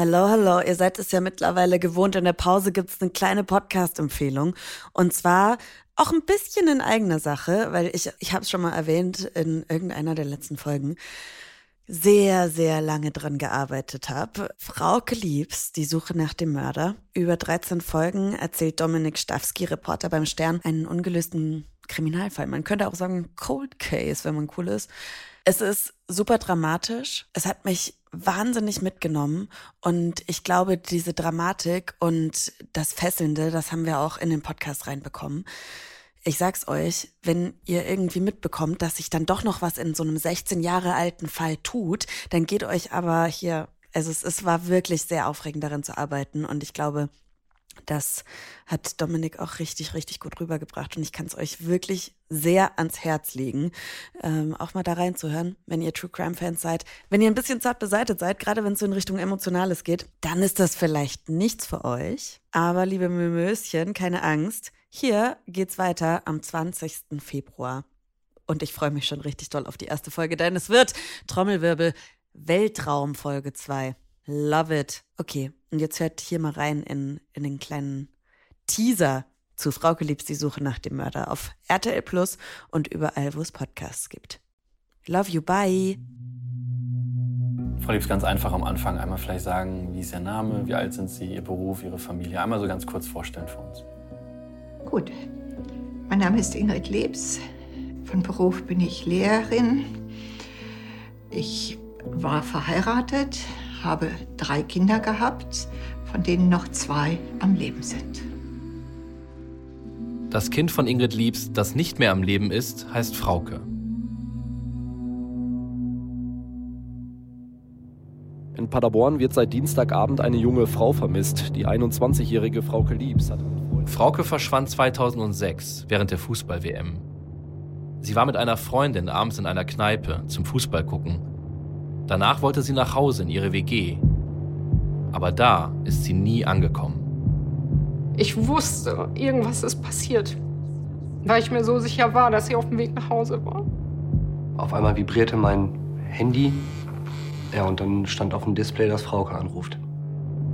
Hallo, hallo. Ihr seid es ja mittlerweile gewohnt. In der Pause gibt es eine kleine Podcast-Empfehlung. Und zwar auch ein bisschen in eigener Sache, weil ich, ich habe es schon mal erwähnt in irgendeiner der letzten Folgen sehr, sehr lange dran gearbeitet habe. Frauke Liebs, die Suche nach dem Mörder. Über 13 Folgen erzählt Dominik Stawski, Reporter beim Stern, einen ungelösten Kriminalfall. Man könnte auch sagen Cold Case, wenn man cool ist. Es ist super dramatisch. Es hat mich wahnsinnig mitgenommen und ich glaube, diese Dramatik und das Fesselnde, das haben wir auch in den Podcast reinbekommen. Ich sag's euch, wenn ihr irgendwie mitbekommt, dass sich dann doch noch was in so einem 16 Jahre alten Fall tut, dann geht euch aber hier, also es, es war wirklich sehr aufregend darin zu arbeiten und ich glaube, das hat Dominik auch richtig, richtig gut rübergebracht und ich kann es euch wirklich sehr ans Herz legen, ähm, auch mal da reinzuhören, wenn ihr True Crime Fans seid. Wenn ihr ein bisschen zart beseitet seid, gerade wenn es so in Richtung Emotionales geht, dann ist das vielleicht nichts für euch. Aber liebe Mömöschen, keine Angst. Hier geht's weiter am 20. Februar. Und ich freue mich schon richtig doll auf die erste Folge, denn es wird Trommelwirbel Weltraum Folge 2. Love it. Okay, und jetzt hört hier mal rein in, in den kleinen Teaser zu Frauke Liebs die Suche nach dem Mörder auf RTL Plus und überall, wo es Podcasts gibt. Love you, bye. Frau Liebs, ganz einfach am Anfang einmal vielleicht sagen, wie ist Ihr Name, wie alt sind Sie, Ihr Beruf, Ihre Familie. Einmal so ganz kurz vorstellen für uns. Gut. Mein Name ist Ingrid Lebs. Von Beruf bin ich Lehrerin. Ich war verheiratet, habe drei Kinder gehabt, von denen noch zwei am Leben sind. Das Kind von Ingrid Liebs, das nicht mehr am Leben ist, heißt Frauke. In Paderborn wird seit Dienstagabend eine junge Frau vermisst. Die 21-jährige Frauke Liebs hat. Frauke verschwand 2006 während der Fußball-WM. Sie war mit einer Freundin abends in einer Kneipe zum Fußball gucken. Danach wollte sie nach Hause in ihre WG. Aber da ist sie nie angekommen. Ich wusste, irgendwas ist passiert, weil ich mir so sicher war, dass sie auf dem Weg nach Hause war. Auf einmal vibrierte mein Handy. Ja, und dann stand auf dem Display, dass Frauke anruft.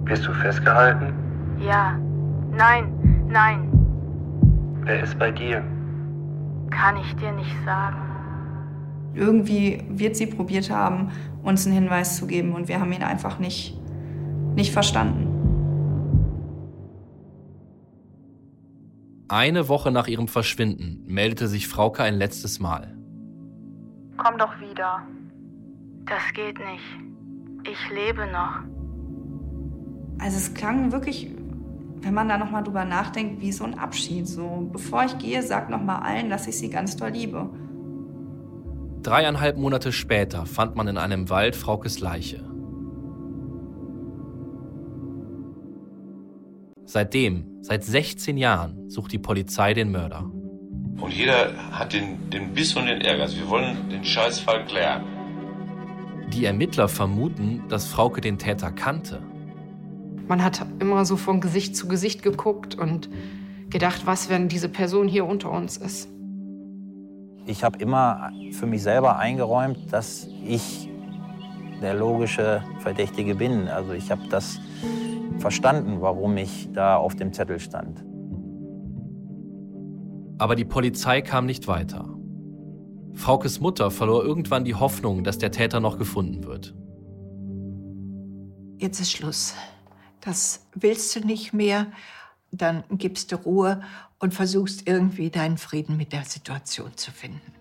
Bist du festgehalten? Ja. Nein, nein. Wer ist bei dir? Kann ich dir nicht sagen. Irgendwie wird sie probiert haben, uns einen Hinweis zu geben und wir haben ihn einfach nicht, nicht verstanden. Eine Woche nach ihrem Verschwinden meldete sich Frauke ein letztes Mal. Komm doch wieder. Das geht nicht. Ich lebe noch. Also es klang wirklich, wenn man da nochmal drüber nachdenkt, wie so ein Abschied. So, bevor ich gehe, sag nochmal allen, dass ich sie ganz doll liebe. Dreieinhalb Monate später fand man in einem Wald Fraukes Leiche. Seitdem, seit 16 Jahren, sucht die Polizei den Mörder. Und jeder hat den, den Biss und den Ärger. Wir wollen den Scheißfall klären. Die Ermittler vermuten, dass Frauke den Täter kannte. Man hat immer so von Gesicht zu Gesicht geguckt und gedacht, was, wenn diese Person hier unter uns ist. Ich habe immer für mich selber eingeräumt, dass ich der logische Verdächtige bin. Also ich habe das verstanden, warum ich da auf dem Zettel stand. Aber die Polizei kam nicht weiter. Fraukes Mutter verlor irgendwann die Hoffnung, dass der Täter noch gefunden wird. Jetzt ist Schluss. Das willst du nicht mehr. Dann gibst du Ruhe und versuchst irgendwie deinen Frieden mit der Situation zu finden.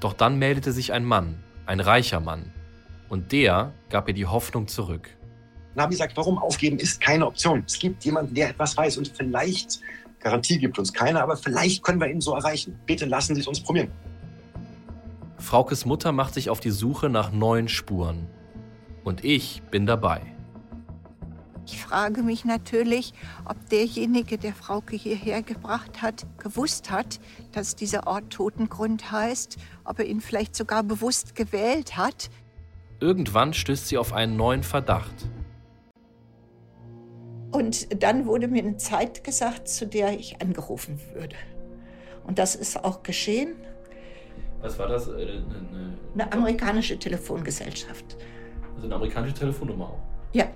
Doch dann meldete sich ein Mann, ein reicher Mann. Und der gab ihr die Hoffnung zurück. Nabi sagt, warum aufgeben ist keine Option. Es gibt jemanden, der etwas weiß und vielleicht, Garantie gibt uns keine, aber vielleicht können wir ihn so erreichen. Bitte lassen Sie es uns probieren. Fraukes Mutter macht sich auf die Suche nach neuen Spuren. Und ich bin dabei. Ich frage mich natürlich, ob derjenige, der Frauke hierher gebracht hat, gewusst hat, dass dieser Ort Totengrund heißt, ob er ihn vielleicht sogar bewusst gewählt hat. Irgendwann stößt sie auf einen neuen Verdacht. Und dann wurde mir eine Zeit gesagt, zu der ich angerufen würde. Und das ist auch geschehen. Was war das? Eine, eine, eine amerikanische Telefongesellschaft. Also eine amerikanische Telefonnummer auch. Ja.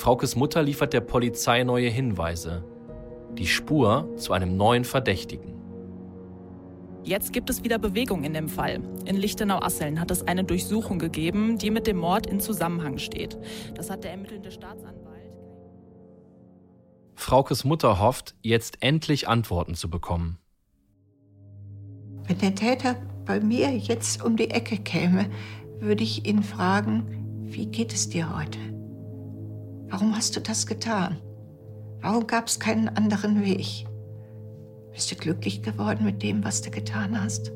Fraukes Mutter liefert der Polizei neue Hinweise. Die Spur zu einem neuen Verdächtigen. Jetzt gibt es wieder Bewegung in dem Fall. In Lichtenau-Asseln hat es eine Durchsuchung gegeben, die mit dem Mord in Zusammenhang steht. Das hat der ermittelnde Staatsanwalt. Fraukes Mutter hofft, jetzt endlich Antworten zu bekommen. Wenn der Täter bei mir jetzt um die Ecke käme, würde ich ihn fragen, wie geht es dir heute? Warum hast du das getan? Warum gab es keinen anderen Weg? Bist du glücklich geworden mit dem, was du getan hast?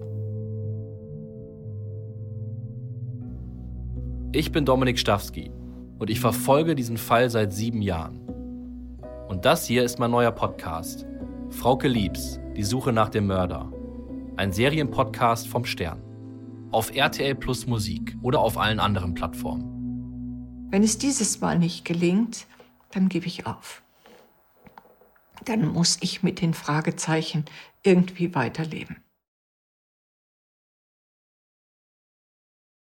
Ich bin Dominik Stawski und ich verfolge diesen Fall seit sieben Jahren. Und das hier ist mein neuer Podcast. Frauke Liebs, die Suche nach dem Mörder. Ein Serienpodcast vom Stern. Auf RTL Plus Musik oder auf allen anderen Plattformen. Wenn es dieses Mal nicht gelingt, dann gebe ich auf. Dann muss ich mit den Fragezeichen irgendwie weiterleben.